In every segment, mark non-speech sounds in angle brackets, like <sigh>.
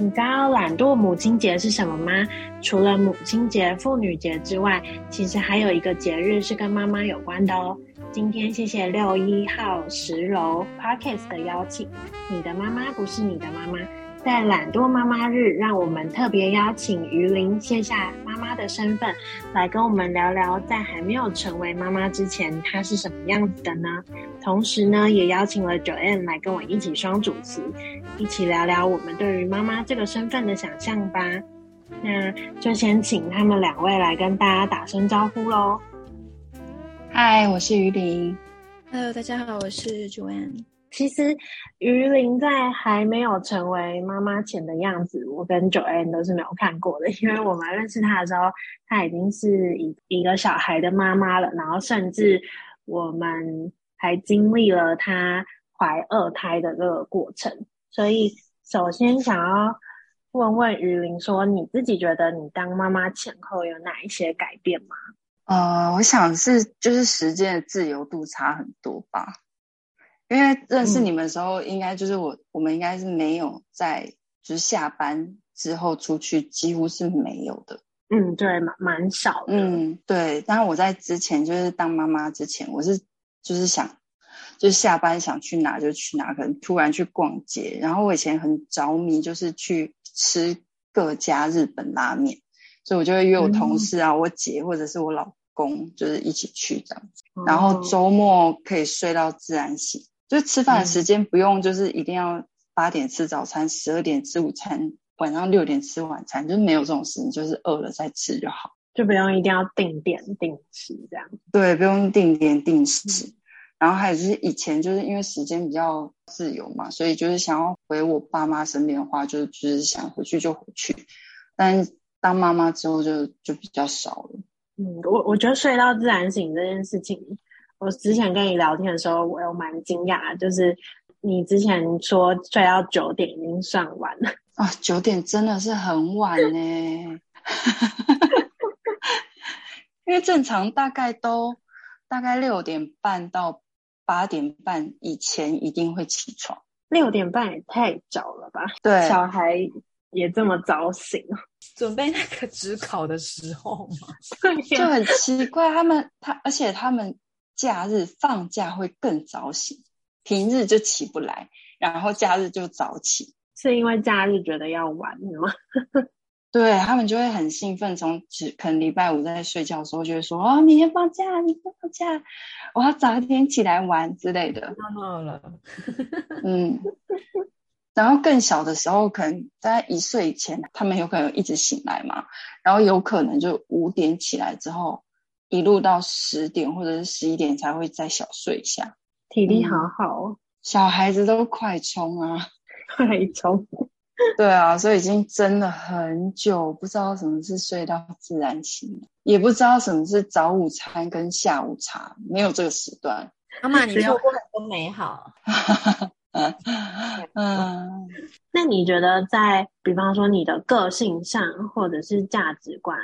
你知道懒惰母亲节是什么吗？除了母亲节、妇女节之外，其实还有一个节日是跟妈妈有关的哦。今天谢谢六一号十楼 parkes 的邀请，你的妈妈不是你的妈妈。在懒惰妈妈日，让我们特别邀请鱼鳞卸下妈妈的身份，来跟我们聊聊，在还没有成为妈妈之前，她是什么样子的呢？同时呢，也邀请了 Joanne 来跟我一起双主持，一起聊聊我们对于妈妈这个身份的想象吧。那就先请他们两位来跟大家打声招呼喽。嗨，我是鱼鳞。Hello，大家好，我是 Joanne。其实鱼鳞在还没有成为妈妈前的样子，我跟 Joanne 都是没有看过的。因为我们认识她的时候，她已经是一一个小孩的妈妈了，然后甚至我们还经历了她怀二胎的这个过程。所以，首先想要问问鱼鳞说，你自己觉得你当妈妈前后有哪一些改变吗？呃，我想是就是时间的自由度差很多吧。因为认识你们的时候，应该就是我，嗯、我们应该是没有在，就是下班之后出去，几乎是没有的。嗯，对，蛮蛮少的。嗯，对。但是我在之前，就是当妈妈之前，我是就是想，就是下班想去哪就去哪，可能突然去逛街。然后我以前很着迷，就是去吃各家日本拉面，所以我就会约我同事啊、嗯、我姐或者是我老公，就是一起去这样子。哦、然后周末可以睡到自然醒。就吃饭的时间不用，就是一定要八点吃早餐，十二、嗯、点吃午餐，晚上六点吃晚餐，就是没有这种事情，就是饿了再吃就好，就不用一定要定点定时这样。对，不用定点定时。嗯、然后还有就是以前就是因为时间比较自由嘛，所以就是想要回我爸妈身边的话，就就是想回去就回去。但当妈妈之后就就比较少了。嗯，我我觉得睡到自然醒这件事情。我之前跟你聊天的时候，我有蛮惊讶，就是你之前说睡到九点已经算晚了啊，九点真的是很晚呢，<laughs> 因为正常大概都大概六点半到八点半以前一定会起床，六点半也太早了吧？对，小孩也这么早醒，准备那个指考的时候嘛，就很奇怪，他们他而且他们。假日放假会更早醒，平日就起不来，然后假日就早起，是因为假日觉得要玩吗？<laughs> 对，他们就会很兴奋，从只可能礼拜五在睡觉的时候就会说：“哦，明天放假，明天放假，我要早一点起来玩之类的。”好了，嗯，然后更小的时候，可能在一岁以前，他们有可能一直醒来嘛，然后有可能就五点起来之后。一路到十点或者是十一点才会再小睡一下，体力好好，哦，小孩子都快充啊，<laughs> 快充，对啊，所以已经真的很久不知道什么是睡到自然醒，也不知道什么是早午餐跟下午茶，没有这个时段。妈妈，你错过很多美好。<laughs> 嗯嗯，<laughs> 那你觉得在比方说你的个性上，或者是价值观？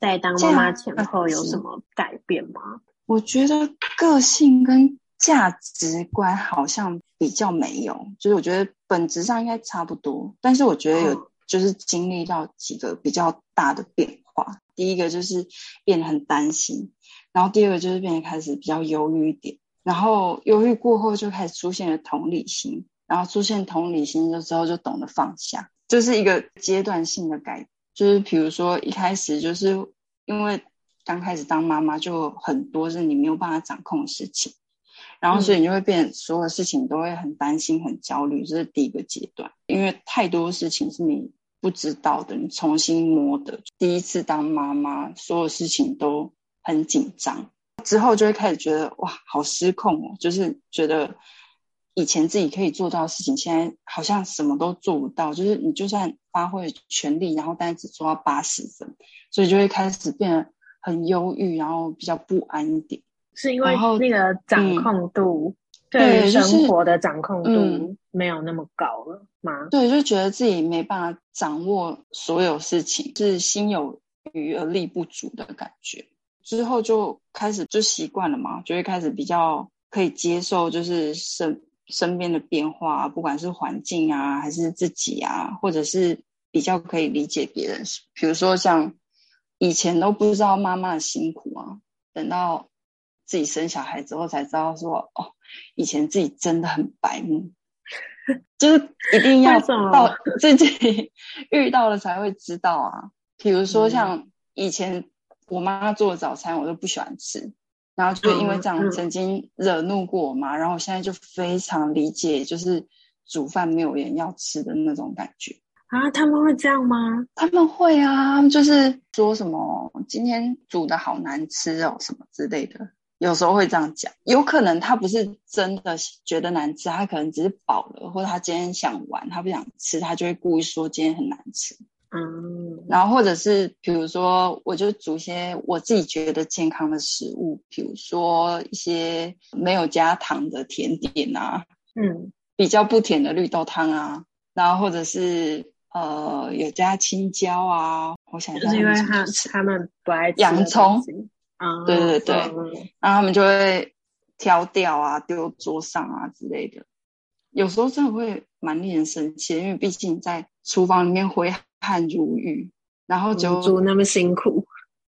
在当妈妈前后有什么改变吗？我觉得个性跟价值观好像比较没有，就是我觉得本质上应该差不多。但是我觉得有就是经历到几个比较大的变化。哦、第一个就是变得很担心，然后第二个就是变得开始比较忧郁一点，然后忧郁过后就开始出现了同理心，然后出现同理心的时候就懂得放下，就是一个阶段性的改变。就是比如说一开始就是因为刚开始当妈妈就很多是你没有办法掌控的事情，然后所以你就会变所有事情都会很担心、很焦虑，这是第一个阶段。因为太多事情是你不知道的，你重新摸的。第一次当妈妈，所有事情都很紧张，之后就会开始觉得哇，好失控哦，就是觉得。以前自己可以做到的事情，现在好像什么都做不到。就是你就算发挥全力，然后但是只做到八十分，所以就会开始变得很忧郁，然后比较不安一点。是因为那个掌控度，对于生活的掌控度没有那么高了吗？对，就觉得自己没办法掌握所有事情，是心有余而力不足的感觉。之后就开始就习惯了嘛，就会开始比较可以接受，就是身身边的变化，不管是环境啊，还是自己啊，或者是比较可以理解别人。比如说像以前都不知道妈妈的辛苦啊，等到自己生小孩之后才知道说，哦，以前自己真的很白目，就是一定要到 <laughs> 自己遇到了才会知道啊。比如说像以前。我妈做的早餐我都不喜欢吃，然后就因为这样曾经惹怒过我妈，嗯嗯、然后我现在就非常理解，就是煮饭没有人要吃的那种感觉啊。他们会这样吗？他们会啊，就是说什么今天煮的好难吃哦，什么之类的，有时候会这样讲。有可能他不是真的觉得难吃，他可能只是饱了，或者他今天想玩，他不想吃，他就会故意说今天很难吃。嗯，然后或者是比如说，我就煮一些我自己觉得健康的食物，比如说一些没有加糖的甜点啊，嗯，比较不甜的绿豆汤啊，然后或者是呃有加青椒啊，我想就是因为他他们不爱吃洋葱，啊，对对对，嗯、然后他们就会挑掉啊，丢桌上啊之类的，有时候真的会蛮令人生气，因为毕竟在厨房里面挥汗如雨，然后就煮那么辛苦，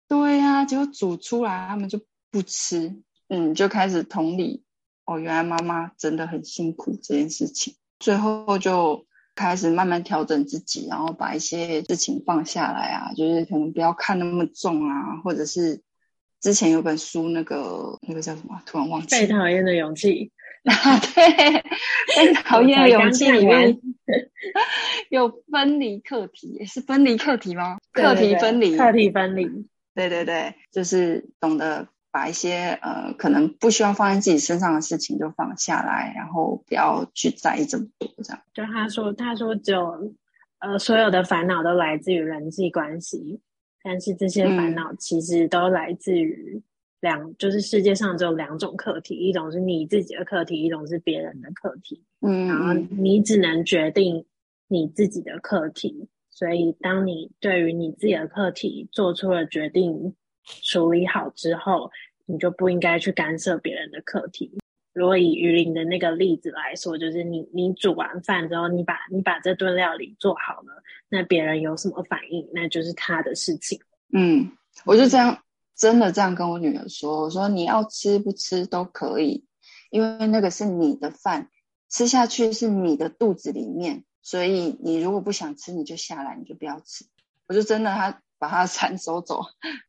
对呀、啊，结果煮出来他们就不吃，嗯，就开始同理，哦，原来妈妈真的很辛苦这件事情，最后就开始慢慢调整自己，然后把一些事情放下来啊，就是可能不要看那么重啊，或者是之前有本书，那个那个叫什么，突然忘记，被讨厌的勇气。<laughs> 啊，对，被 <laughs> 讨厌的勇气里面 <laughs> 有分离课题，是分离课题吗？课题分离，课题分离。对对对，就是懂得把一些呃可能不需要放在自己身上的事情就放下来，然后不要去在意这么多，这样。就他说，他说只有呃所有的烦恼都来自于人际关系，但是这些烦恼其实都来自于。两就是世界上只有两种课题，一种是你自己的课题，一种是别人的课题。嗯，然后你只能决定你自己的课题。所以，当你对于你自己的课题做出了决定，处理好之后，你就不应该去干涉别人的课题。如果以鱼鳞的那个例子来说，就是你你煮完饭之后，你把你把这顿料理做好了，那别人有什么反应，那就是他的事情。嗯，我就这样。真的这样跟我女儿说：“我说你要吃不吃都可以，因为那个是你的饭，吃下去是你的肚子里面，所以你如果不想吃，你就下来，你就不要吃。”我就真的，她把她的餐收走。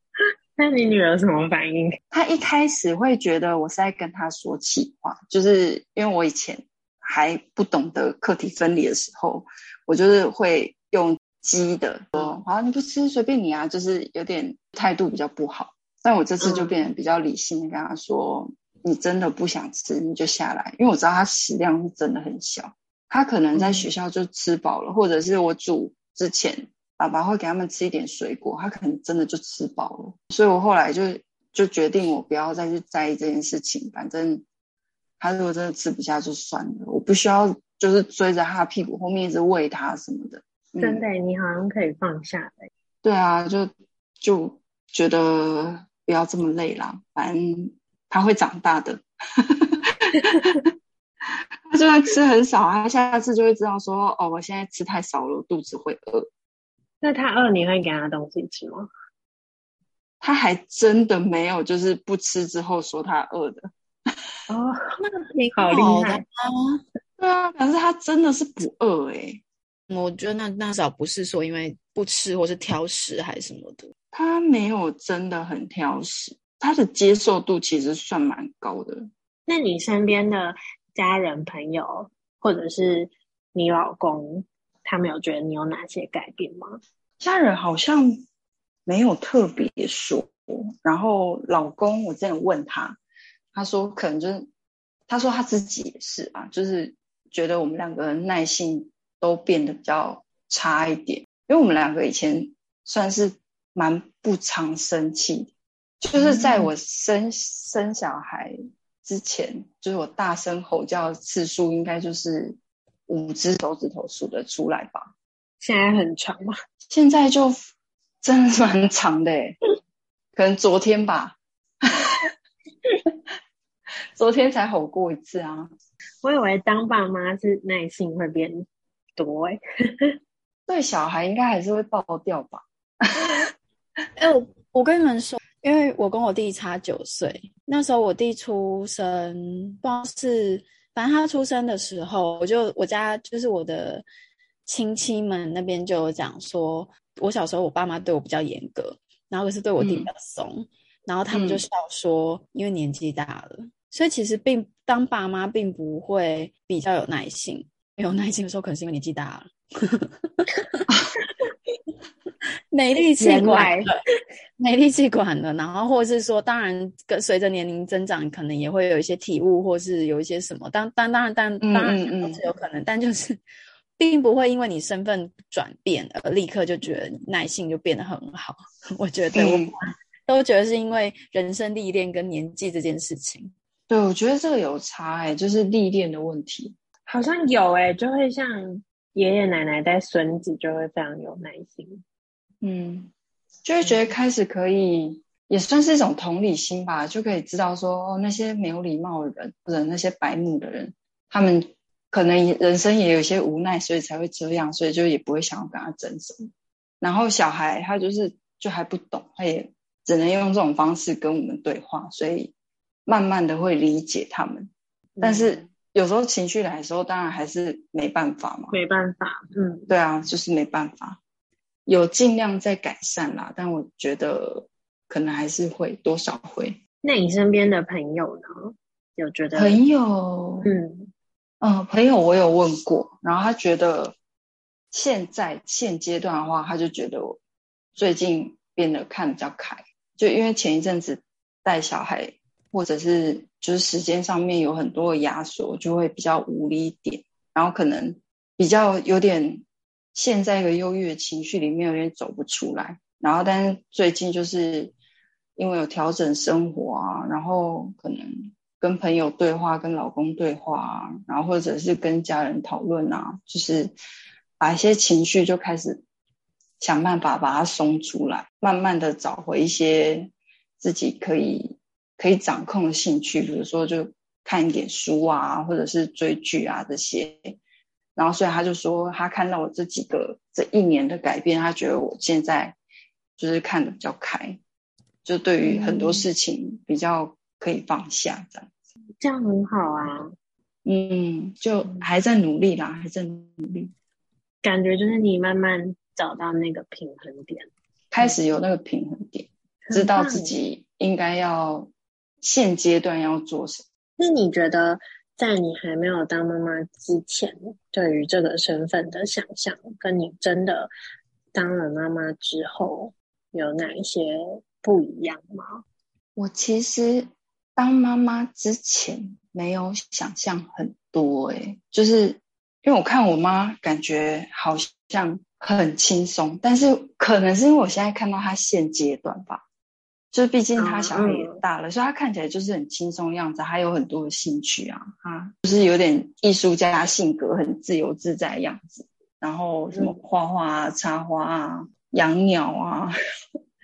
<laughs> 那你女儿什么反应？<laughs> 她一开始会觉得我是在跟她说气话，就是因为我以前还不懂得课题分离的时候，我就是会用激的说：“好，你不吃随便你啊。”就是有点态度比较不好。但我这次就变得比较理性的跟他说：“嗯、你真的不想吃，你就下来。”因为我知道他食量是真的很小，他可能在学校就吃饱了，嗯、或者是我煮之前，爸爸会给他们吃一点水果，他可能真的就吃饱了。所以我后来就就决定，我不要再去在意这件事情。反正他如果真的吃不下就算了，我不需要就是追着他屁股后面一直喂他什么的。嗯、真的，你好像可以放下的。对啊，就就觉得。不要这么累啦，反正他会长大的。他就算吃很少，他下次就会知道说：“哦，我现在吃太少了，我肚子会饿。”那他饿，你会给他东西吃吗？他还真的没有，就是不吃之后说他饿的。哦，那个挺好厉害啊！对啊，可是他真的是不饿哎、欸。我觉得那那少不是说因为不吃或是挑食还是什么的。他没有真的很挑食，他的接受度其实算蛮高的。那你身边的家人朋友，或者是你老公，他们有觉得你有哪些改变吗？家人好像没有特别说，然后老公我之前问他，他说可能就是，他说他自己也是啊，就是觉得我们两个人耐性都变得比较差一点，因为我们两个以前算是。蛮不常生气，就是在我生、嗯、生小孩之前，就是我大声吼叫的次数应该就是五只手指头数得出来吧。现在很长吗？<laughs> 现在就真的蛮长的诶，可能昨天吧，<laughs> 昨天才吼过一次啊。我以为当爸妈是耐性会变多诶，<laughs> 对小孩应该还是会爆掉吧。哎、欸，我我跟你们说，因为我跟我弟差九岁，那时候我弟出生，不知道是，反正他出生的时候，我就我家就是我的亲戚们那边就有讲说，我小时候我爸妈对我比较严格，然后可是对我弟比较松，嗯、然后他们就笑说，嗯、因为年纪大了，所以其实并当爸妈并不会比较有耐心，有耐心的时候可能是因为年纪大了。<laughs> <laughs> 没力气管了，没力气管了，然后或是说，当然跟随着年龄增长，可能也会有一些体悟，或是有一些什么。当当当然，当当然都是有可能，嗯嗯嗯，但就是并不会因为你身份转变而立刻就觉得耐性就变得很好。<laughs> 我觉得我 <laughs> 都觉得是因为人生历练跟年纪这件事情。对，我觉得这个有差哎、欸，就是历练的问题，好像有哎、欸，就会像爷爷奶奶带孙子就会非常有耐心。嗯，就会觉得开始可以，也算是一种同理心吧，就可以知道说，哦，那些没有礼貌的人，或者那些白目的人，他们可能人生也有一些无奈，所以才会这样，所以就也不会想要跟他争什么。然后小孩他就是就还不懂，他也只能用这种方式跟我们对话，所以慢慢的会理解他们。但是有时候情绪来的时候，当然还是没办法嘛，没办法，嗯，对啊，就是没办法。有尽量在改善啦，但我觉得可能还是会多少会。那你身边的朋友呢？有觉得朋友？嗯嗯、呃，朋友我有问过，然后他觉得现在现阶段的话，他就觉得我最近变得看比较开，就因为前一阵子带小孩，或者是就是时间上面有很多的压缩，就会比较无力一点，然后可能比较有点。现在一个忧郁的情绪里面有点走不出来，然后但是最近就是因为有调整生活啊，然后可能跟朋友对话、跟老公对话啊，然后或者是跟家人讨论啊，就是把一些情绪就开始想办法把它松出来，慢慢的找回一些自己可以可以掌控的兴趣，比如说就看一点书啊，或者是追剧啊这些。然后，所以他就说，他看到我这几个这一年的改变，他觉得我现在就是看的比较开，就对于很多事情比较可以放下这样子。这样很好啊。嗯，就还在努力啦，还在努力。感觉就是你慢慢找到那个平衡点，开始有那个平衡点，知道自己应该要现阶段要做什么。那你觉得？在你还没有当妈妈之前，对于这个身份的想象，跟你真的当了妈妈之后，有哪一些不一样吗？我其实当妈妈之前没有想象很多，诶，就是因为我看我妈，感觉好像很轻松，但是可能是因为我现在看到她现阶段吧。就是毕竟他小孩也大了，嗯、所以他看起来就是很轻松的样子，还有很多的兴趣啊，他就是有点艺术家性格，很自由自在的样子。然后什么画画啊、插花啊、养鸟啊，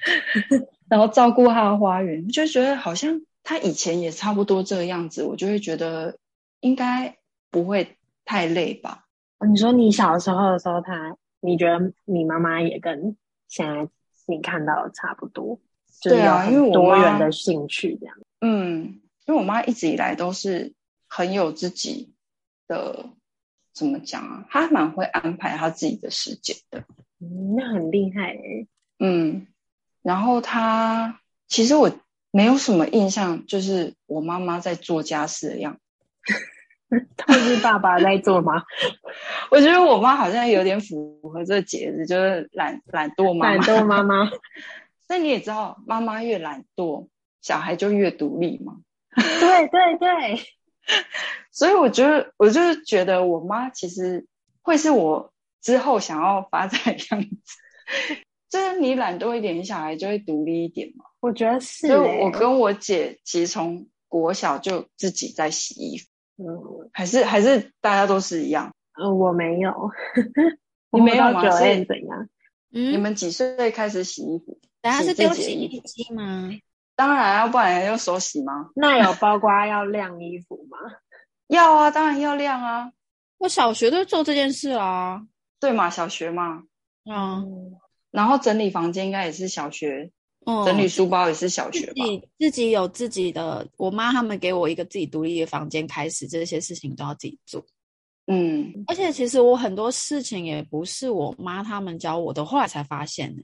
<laughs> 然后照顾他的花园，就觉得好像他以前也差不多这个样子，我就会觉得应该不会太累吧。你说你小时候的时候他，他你觉得你妈妈也跟现在你看到的差不多？对啊，因为我多元的兴趣这样。嗯，因为我妈一直以来都是很有自己的，怎么讲啊？她蛮会安排她自己的时间的。嗯，那很厉害欸。嗯，然后她其实我没有什么印象，就是我妈妈在做家事的样子。<laughs> 都是爸爸在做吗？<laughs> 我觉得我妈好像有点符合这个节日，就是懒懒惰妈妈。懒惰妈妈。那你也知道，妈妈越懒惰，小孩就越独立嘛。对对对，所以我觉得，我就是觉得，我妈其实会是我之后想要发展的样子。就是你懒惰一点，小孩就会独立一点嘛。我觉得是、欸。就我跟我姐其实从国小就自己在洗衣服，嗯，还是还是大家都是一样。嗯，我没有。你没有吗？是怎样？嗯，你们几岁开始洗衣服？等下是丢洗衣机吗？当然，要不然用手洗吗？<laughs> 那有包括要晾衣服吗？<laughs> 要啊，当然要晾啊。我小学都做这件事啊。对嘛，小学嘛。嗯。然后整理房间应该也是小学，嗯，整理书包也是小学吧。自己自己有自己的，我妈他们给我一个自己独立的房间，开始这些事情都要自己做。嗯，而且其实我很多事情也不是我妈他们教我的，后来才发现呢。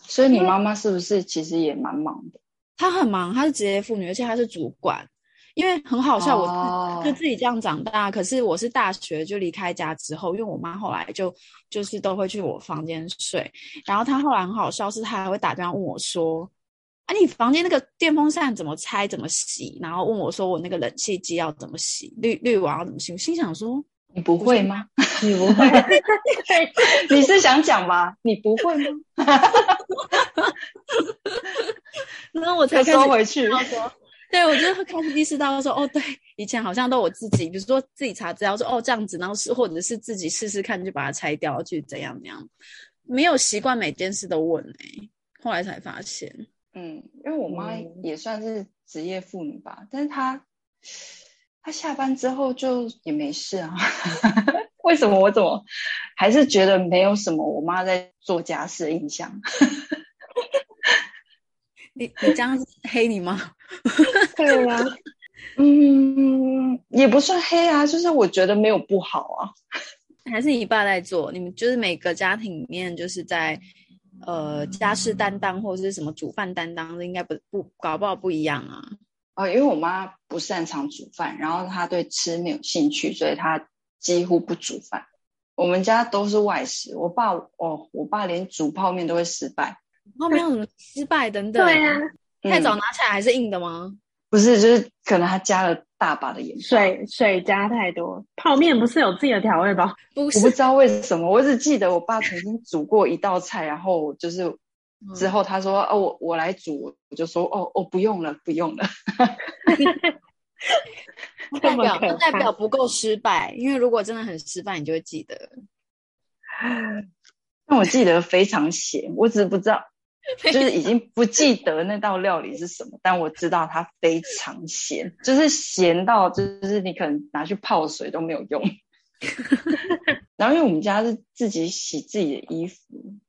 所以你妈妈是不是其实也蛮忙的？她很忙，她是职业妇女，而且她是主管。因为很好笑，哦、我就自己这样长大。可是我是大学就离开家之后，因为我妈后来就就是都会去我房间睡。然后她后来很好笑，是她还会打电话问我说：“啊，你房间那个电风扇怎么拆？怎么洗？”然后问我说：“我那个冷气机要怎么洗？滤滤网要怎么洗？”我心想说：“ <laughs> 你不会吗？你不会？你是想讲吗？你不会吗？” <laughs> <laughs> 然后我才收回去。对，我就会开始意识到说，哦，对，以前好像都我自己，比如说自己查资料说，哦，这样子，然后是或者是自己试试看，就把它拆掉，去怎样怎样，没有习惯每件事都问哎，后来才发现，嗯，因为我妈也算是职业妇女吧，嗯、但是她她下班之后就也没事啊，<laughs> 为什么我怎么还是觉得没有什么我妈在做家事的印象？你你这样黑你吗？<laughs> 对呀、啊，嗯，也不算黑啊，就是我觉得没有不好啊。<laughs> 还是你爸在做，你们就是每个家庭里面就是在呃家事担当或者是什么煮饭担当，应该不不搞不好不一样啊。啊，因为我妈不擅长煮饭，然后她对吃没有兴趣，所以她几乎不煮饭。我们家都是外食，我爸哦，我爸连煮泡面都会失败。泡面有什么失败等等？对呀、啊，太早拿起来还是硬的吗？嗯、不是，就是可能他加了大把的盐，水水加太多。泡面不是有自己的调味包？<laughs> 不是，我不知道为什么，我只记得我爸曾经煮过一道菜，然后就是之后他说：“嗯、哦，我我来煮。”我就说：“哦哦，不用了，不用了。<laughs> ”代表代表不够失败，因为如果真的很失败，你就会记得。<sighs> 但我记得非常咸，我只是不知道。<laughs> 就是已经不记得那道料理是什么，但我知道它非常咸，<laughs> 就是咸到就是你可能拿去泡水都没有用。<laughs> 然后因为我们家是自己洗自己的衣服，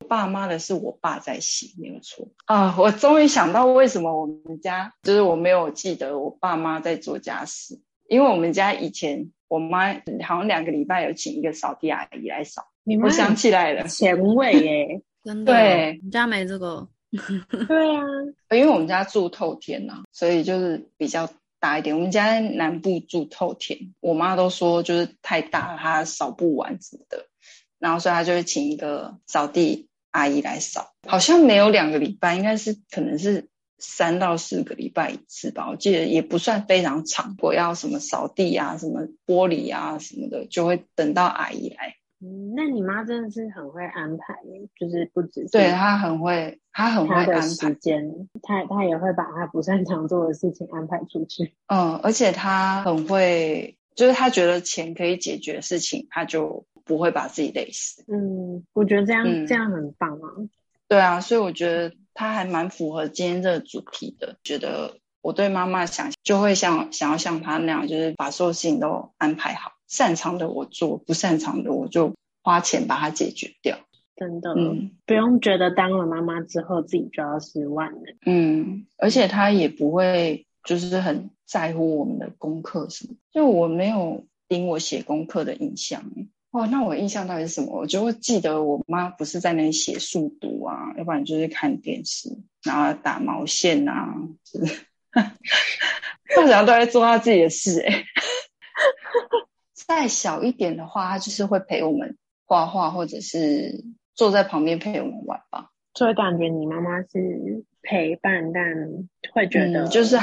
我爸妈的是我爸在洗，没有错啊。我终于想到为什么我们家就是我没有记得我爸妈在做家事，因为我们家以前我妈好像两个礼拜有请一个扫地阿姨来扫。我想起来了，前卫耶。真的，对，你家没这个？<laughs> 对啊，因为我们家住透天呐、啊，所以就是比较大一点。我们家在南部住透天，我妈都说就是太大了，她扫不完什么的，然后所以她就会请一个扫地阿姨来扫。好像没有两个礼拜，应该是可能是三到四个礼拜一次吧。我记得也不算非常长。我要什么扫地啊，什么玻璃啊什么的，就会等到阿姨来。嗯，那你妈真的是很会安排，就是不只是对她很会，她很会安排时间，她她也会把她不擅长做的事情安排出去。嗯，而且她很会，就是她觉得钱可以解决的事情，她就不会把自己累死。嗯，我觉得这样、嗯、这样很棒啊。对啊，所以我觉得她还蛮符合今天这个主题的。觉得我对妈妈想就会像想要像她那样，就是把所有事情都安排好。擅长的我做，不擅长的我就花钱把它解决掉。真的，嗯，不用觉得当了妈妈之后自己就要失万了。嗯，而且他也不会就是很在乎我们的功课什么，就我没有盯我写功课的印象。哦，那我印象到底是什么？我就会记得我妈不是在那里写速读啊，要不然就是看电视，然后打毛线啊，就是，他好像都在做他自己的事哎、欸。再小一点的话，他就是会陪我们画画，或者是坐在旁边陪我们玩吧。所以感觉你妈妈是陪伴，但会觉得就是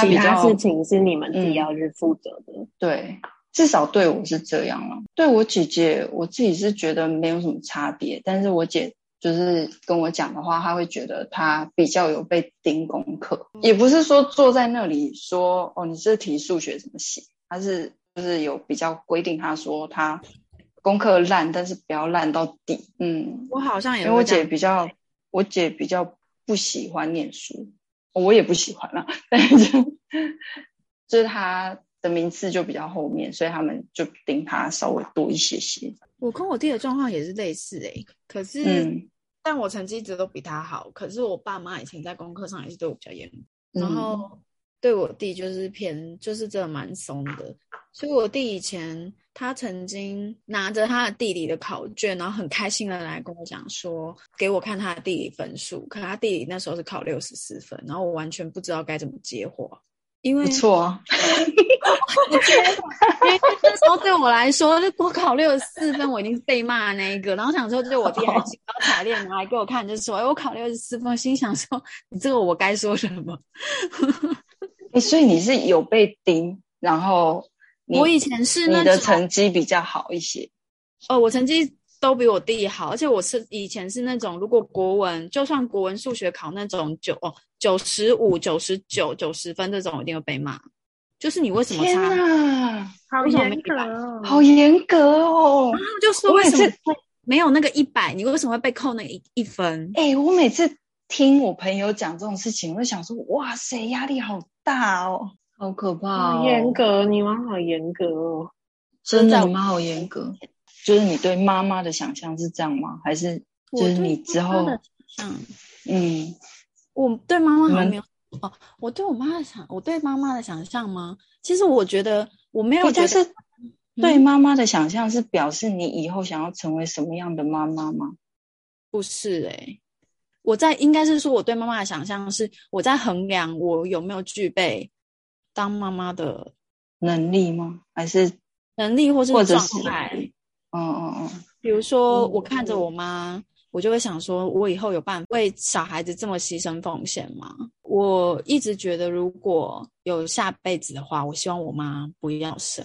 其他事情是你们自己要去负责的。嗯。对，至少对我是这样了。对我姐姐，我自己是觉得没有什么差别，但是我姐就是跟我讲的话，他会觉得他比较有被盯功课，也不是说坐在那里说哦，你这题数学怎么写，他是就是有比较规定，他说他功课烂，但是不要烂到底。嗯，我好像也因为我姐比较，我姐比较不喜欢念书，我也不喜欢啦，但是就是他的名次就比较后面，所以他们就盯他稍微多一些些。我跟我弟的状况也是类似诶、欸，可是。嗯但我成绩一直都比他好，可是我爸妈以前在功课上也是对我比较严，然后对我弟就是偏，就是真的蛮松的。所以我弟以前他曾经拿着他的地理的考卷，然后很开心的来跟我讲说，给我看他的地理分数，可能他地理那时候是考六十四分，然后我完全不知道该怎么接话。因为不错 <laughs> 那时候对我来说，就我考六十四分，我已经是被骂的那一个。然后想说，就我弟还兴高采烈拿来给我看，就是说，哎，我考六十四分，心想说，你这个我该说什么？哎，所以你是有被盯，然后我以前是那你的成绩比较好一些。哦，我成绩。都比我弟好，而且我是以前是那种，如果国文就算国文、数学考那种九哦九十五、九十九、九十分这种，一定会被骂。就是你为什么差？天哪，好严格哦！好严格哦！然后就说为什么没有那个一百？你为什么会被扣那一一分？哎、欸，我每次听我朋友讲这种事情，我就想说，哇塞，压力好大哦，好可怕、严格，你妈好严格哦，真的，你妈好严格。就是你对妈妈的想象是这样吗？还是就是你之后？嗯，我对妈妈还没有哦。我对我妈的想，我对妈妈的想象吗？其实我觉得我没有觉得。是对妈妈的想象是表示你以后想要成为什么样的妈妈吗？不是诶、欸，我在应该是说我对妈妈的想象是我在衡量我有没有具备当妈妈的能力吗？还是能力或是状态？嗯嗯嗯，比如说，我看着我妈，我就会想说，我以后有办法为小孩子这么牺牲奉献吗？我一直觉得，如果有下辈子的话，我希望我妈不要生，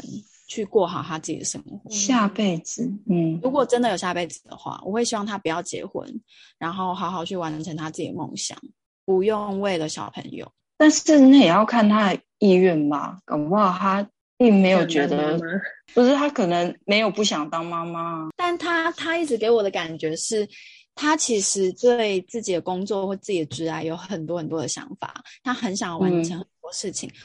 去过好他自己的生活。下辈子，嗯，如果真的有下辈子的话，我会希望他不要结婚，然后好好去完成他自己的梦想，不用为了小朋友。但是那也要看他的意愿吧，搞不好他并没有觉得。不是他可能没有不想当妈妈，但他他一直给我的感觉是，他其实对自己的工作或自己的职涯有很多很多的想法，他很想完成很多事情。嗯、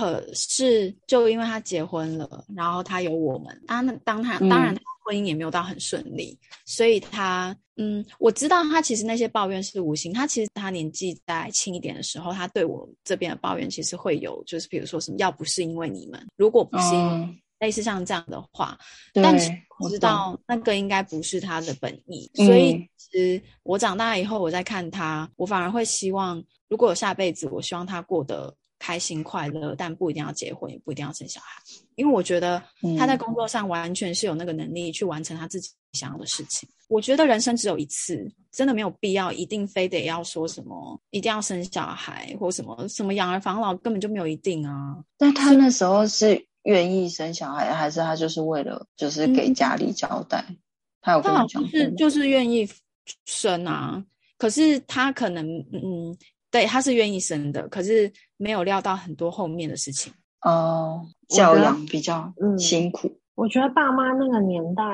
可是就因为他结婚了，然后他有我们，当当他当然他婚姻也没有到很顺利，嗯、所以他嗯，我知道他其实那些抱怨是无心，他其实他年纪在轻一点的时候，他对我这边的抱怨其实会有，就是比如说什么，要不是因为你们，如果不是因为。嗯类似像这样的话，但是我知道那个应该不是他的本意，所以其实我长大以后，我再看他，我反而会希望，如果有下辈子，我希望他过得开心快乐，但不一定要结婚，也不一定要生小孩，因为我觉得他在工作上完全是有那个能力去完成他自己想要的事情。我觉得人生只有一次，真的没有必要一定非得要说什么，一定要生小孩或什么什么养儿防老，根本就没有一定啊。那他那时候是。愿意生小孩，还是他就是为了就是给家里交代？嗯、他有跟我讲，是就是愿意生啊。可是他可能嗯，对，他是愿意生的，可是没有料到很多后面的事情哦。教养比较辛苦。我觉得爸妈那个年代。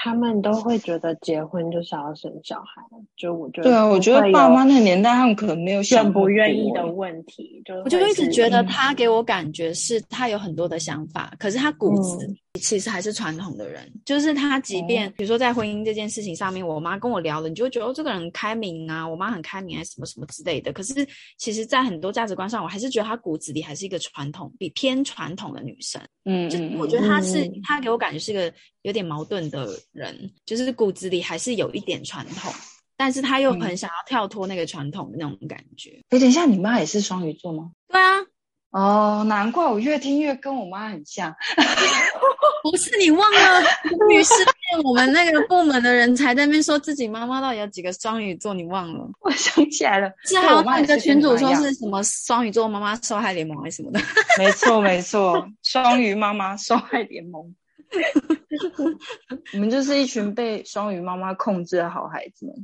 他们都会觉得结婚就是要生小孩，就我觉得。对啊，我觉得爸妈那个年代，他们可能没有想不愿意的问题。就我就一直觉得他给我感觉是他有很多的想法，可是他骨子里其实还是传统的人。嗯、就是他即便比如说在婚姻这件事情上面，我妈跟我聊了，你就会觉得哦，这个人很开明啊，我妈很开明，还是什么什么之类的。可是其实，在很多价值观上，我还是觉得她骨子里还是一个传统，比偏传统的女生。嗯，就我觉得她是、嗯、他给我感觉是一个。有点矛盾的人，就是骨子里还是有一点传统，但是他又很想要跳脱那个传统的那种感觉。有点像，你妈也是双鱼座吗？对啊。哦，难怪我越听越跟我妈很像。<laughs> 不是你忘了 <laughs> 女士店我们那个部门的人才在那边说自己妈妈到底有几个双鱼座？你忘了？我想起来了，是还有那个群主说是什么双鱼座妈妈受害联盟还是什么的？没错没错，双鱼妈妈受害联盟。<laughs> 我们就是一群被双鱼妈妈控制的好孩子们。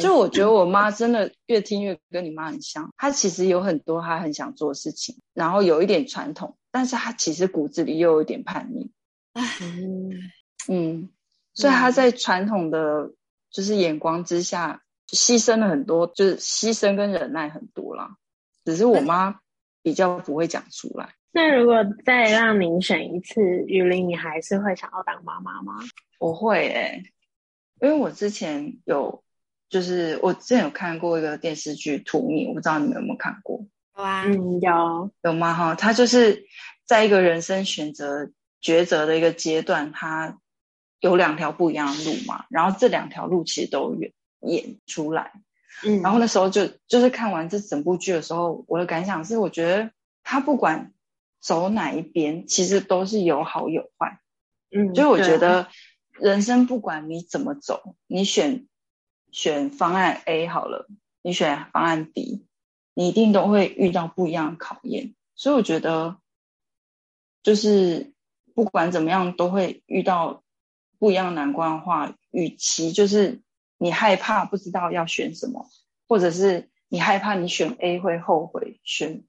就我觉得我妈真的越听越跟你妈很像，她其实有很多她很想做的事情，然后有一点传统，但是她其实骨子里又有一点叛逆。嗯嗯，所以她在传统的就是眼光之下，牺牲了很多，就是牺牲跟忍耐很多啦。只是我妈比较不会讲出来。那如果再让您选一次，宇琳，你还是会想要当妈妈吗？我会诶、欸，因为我之前有。就是我之前有看过一个电视剧《荼蘼》，我不知道你们有没有看过？有啊，嗯，有有吗？哈，他就是在一个人生选择抉择的一个阶段，他有两条不一样的路嘛，然后这两条路其实都演演出来，嗯，然后那时候就就是看完这整部剧的时候，我的感想是，我觉得他不管走哪一边，其实都是有好有坏，嗯，所以我觉得人生不管你怎么走，你选。选方案 A 好了，你选方案 B，你一定都会遇到不一样的考验。所以我觉得，就是不管怎么样，都会遇到不一样的难关的话，与其就是你害怕不知道要选什么，或者是你害怕你选 A 会后悔，选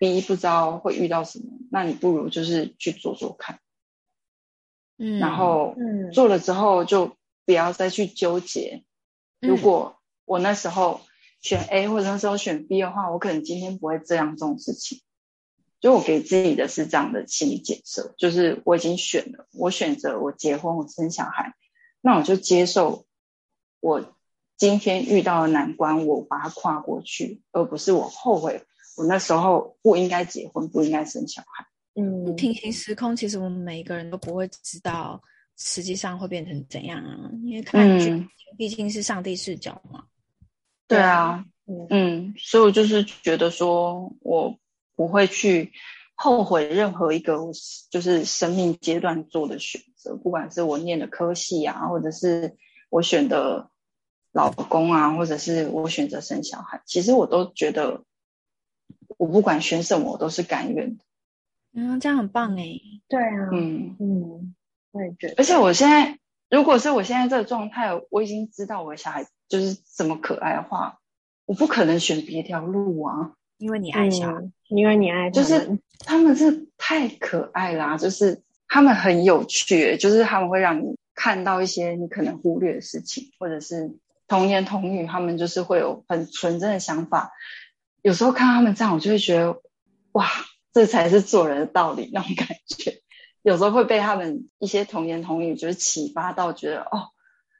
B 不知道会遇到什么，那你不如就是去做做看。嗯，然后嗯，做了之后就不要再去纠结。如果我那时候选 A，或者那时候选 B 的话，我可能今天不会这样这种事情。就我给自己的是这样的心理建设，就是我已经选了，我选择我结婚，我生小孩，那我就接受我今天遇到的难关，我把它跨过去，而不是我后悔我那时候不应该结婚，不应该生小孩。嗯，平行时空，其实我们每一个人都不会知道。实际上会变成怎样啊？因为看剧毕竟是上帝视角嘛。对啊，嗯，嗯，所以我就是觉得说，我不会去后悔任何一个我就是生命阶段做的选择，不管是我念的科系啊，或者是我选的老公啊，或者是我选择生小孩，其实我都觉得，我不管选什么，我都是甘愿的。嗯，这样很棒哎。对啊，嗯嗯。而且我现在，如果是我现在这个状态，我已经知道我的小孩就是这么可爱的话，我不可能选别条路啊。因为你爱小孩，嗯，因为你爱，就是他们是太可爱啦，啊，就是他们很有趣，就是他们会让你看到一些你可能忽略的事情，或者是童言童语，他们就是会有很纯真的想法。有时候看到他们这样，我就会觉得，哇，这才是做人的道理那种感觉。有时候会被他们一些童言童语就是启发到，觉得哦，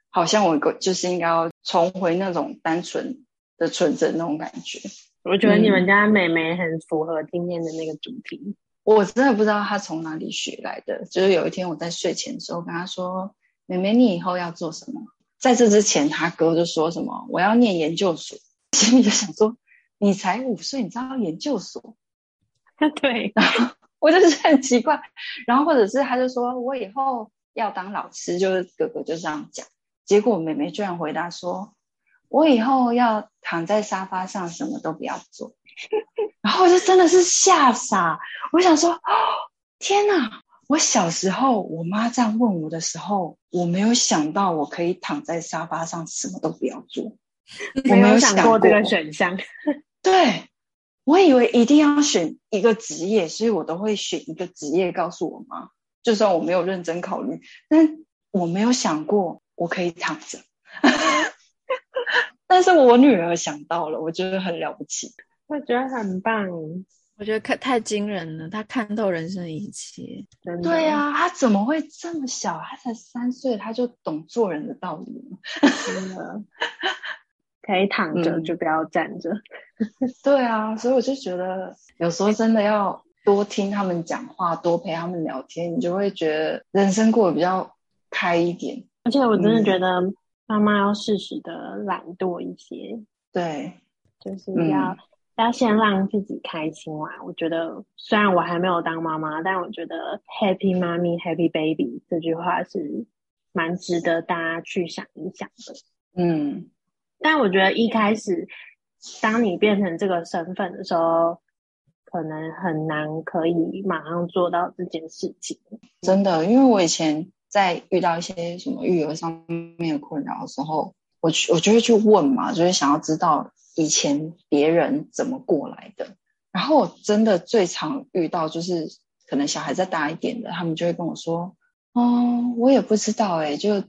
好像我就是应该要重回那种单纯的纯真那种感觉。我觉得你们家妹妹很符合今天的那个主题。嗯，我真的不知道她从哪里学来的。就是有一天我在睡前的时候跟她说：“妹妹，你以后要做什么？”在这之前，她哥就说什么：“我要念研究所。”心里就想说：“你才五岁，你知道研究所？” <laughs> 对。我就是很奇怪，然后或者是他就说我以后要当老师，就是哥哥就这样讲，结果妹妹居然回答说，我以后要躺在沙发上什么都不要做，<laughs> 然后我就真的是吓傻，我想说，哦，天哪！我小时候我妈这样问我的时候，我没有想到我可以躺在沙发上什么都不要做，<laughs> 我没有想过这个选项，<laughs> 对。我以为一定要选一个职业，所以我都会选一个职业告诉我妈，就算我没有认真考虑，但我没有想过我可以躺着。<laughs> 但是我女儿想到了，我觉得很了不起，我觉得很棒，我觉得看太惊人了，她看透人生的一切。对啊，她怎么会这么小？她才三岁，她就懂做人的道理了，真的。<laughs> 可以躺着就不要站着，嗯。<laughs> 对啊，所以我就觉得有时候真的要多听他们讲话，多陪他们聊天，你就会觉得人生过得比较开一点。而且我真的觉得妈妈要适时的懒惰一些。对，就是要、嗯、要先让自己开心啦。我觉得虽然我还没有当妈妈，但我觉得 Happy Mommy Happy Baby 这句话是蛮值得大家去想一想的。嗯。但我觉得一开始，当你变成这个身份的时候，可能很难可以马上做到这件事情。真的，因为我以前在遇到一些什么育儿上面的困扰的时候，我去我就会去问嘛，就是想要知道以前别人怎么过来的。然后我真的最常遇到就是，可能小孩再大一点的，他们就会跟我说：“哦，我也不知道哎，就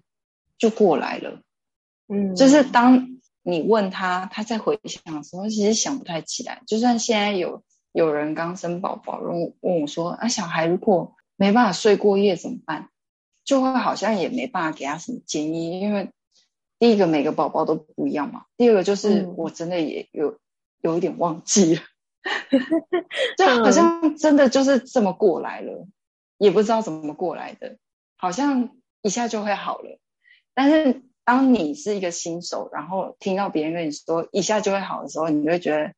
就过来了。”嗯，就是当你问他，他在回想的时候，其实想不太起来。就算现在有有人刚生宝宝，然后问我说：“啊，小孩如果没办法睡过夜怎么办？”就会好像也没办法给他什么建议，因为第一个每个宝宝都不一样嘛，第二个就是我真的也有有一点忘记了，<laughs> 就好像真的就是这么过来了，也不知道怎么过来的，好像一下就会好了。但是当你是一个新手，然后听到别人跟你说一下就会好的时候，你就会觉得。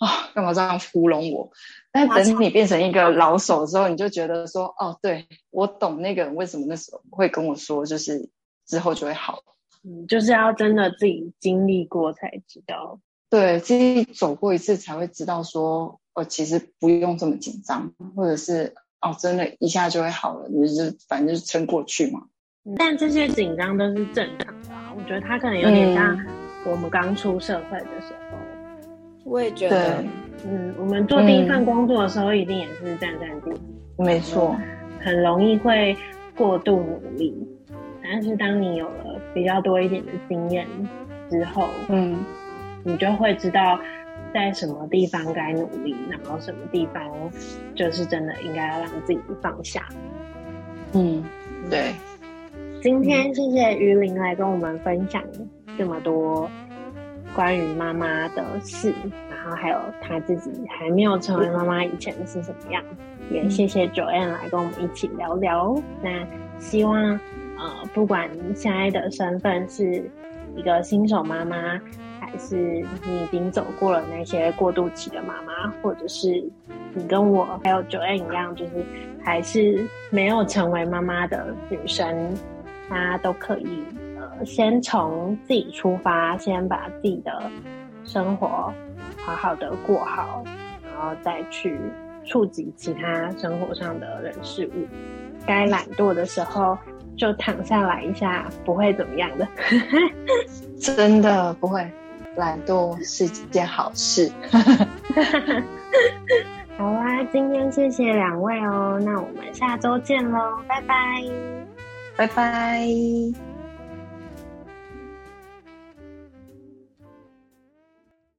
啊、哦，干嘛这样糊弄我？但等你变成一个老手之后，你就觉得说，哦，对，我懂那个人为什么那时候会跟我说，就是之后就会好。嗯，就是要真的自己经历过才知道。对，自己走过一次才会知道说，哦，其实不用这么紧张，或者是哦，真的一下就会好了，你就是反正就是撑过去嘛。但这些紧张都是正常的啊，我觉得他可能有点像我们刚出社会的时候。嗯我也觉得，嗯，我们做第一份工作的时候，一定也是战战兢兢，没错，很容易会过度努力。但是当你有了比较多一点的经验之后，嗯，你就会知道在什么地方该努力，然后什么地方就是真的应该要让自己放下。嗯，对。今天谢谢于林来跟我们分享这么多。关于妈妈的事，然后还有她自己还没有成为妈妈以前是什么样，也谢谢 Joanne 来跟我们一起聊聊。那希望呃，不管现在的身份是一个新手妈妈，还是你已经走过了那些过渡期的妈妈，或者是你跟我还有 Joanne 一样，就是还是没有成为妈妈的女生，大家都可以呃。先从自己出发，先把自己的生活好好的过好，然后再去触及其他生活上的人事物。该懒惰的时候就躺下来一下，不会怎么样的。<laughs> 真的不会，懒惰是一件好事。<laughs> 好啦，今天谢谢两位哦，那我们下周见喽，拜拜，拜拜。